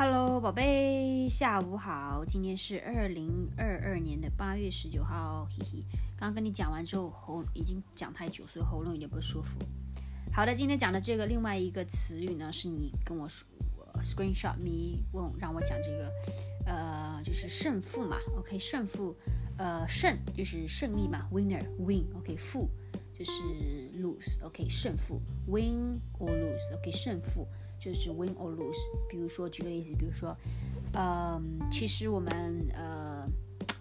Hello，宝贝，下午好。今天是二零二二年的八月十九号，嘿嘿。刚刚跟你讲完之后，喉已经讲太久，所以喉咙有点不舒服。好的，今天讲的这个另外一个词语呢，是你跟我说 screenshot me 问让我讲这个，呃，就是胜负嘛。OK，胜负，呃，胜就是胜利嘛，winner win。OK，负就是 lose。OK，胜负 win or lose。OK，胜负。就是 win or lose。比如说，举个例子，比如说，嗯，其实我们呃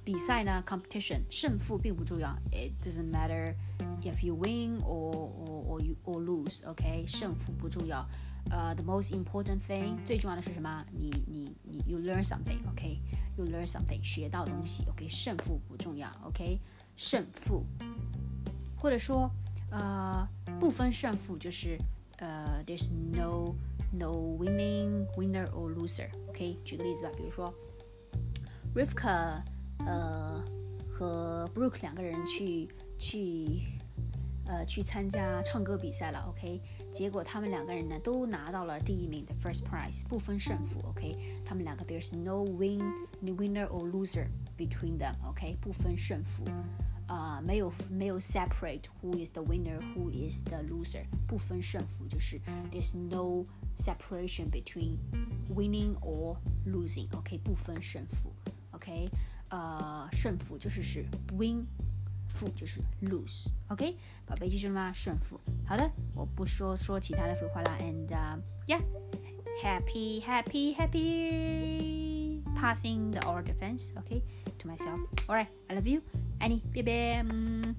比赛呢，competition 胜负并不重要，it doesn't matter if you win or or or you or lose。OK，胜负不重要。呃、uh,，the most important thing 最重要的是什么？你你你 you learn something。OK，you learn something 学到东西。OK，胜负不重要。OK，胜负，或者说呃不分胜负就是 呃 there's no no winning winner or loser。OK，举个例子吧，比如说 Rivka 呃和 Brooke 两个人去去呃去参加唱歌比赛了，OK，结果他们两个人呢都拿到了第一名的 first prize，不分胜负，OK，他们两个 there's no win winner or loser between them，OK，不分胜负。啊、uh,，没有没有 separate who is the winner, who is the loser，不分胜负，就是 there's no separation between winning or losing，OK，、okay? 不分胜负，OK，呃，胜负就是是 win，负就是 lose，OK，、okay? 宝贝记住了吗？胜负。好的，我不说说其他的废话啦，and、uh, yeah，happy happy happy passing the oral defense okay to myself. All right i love you. Annie bye bye mm.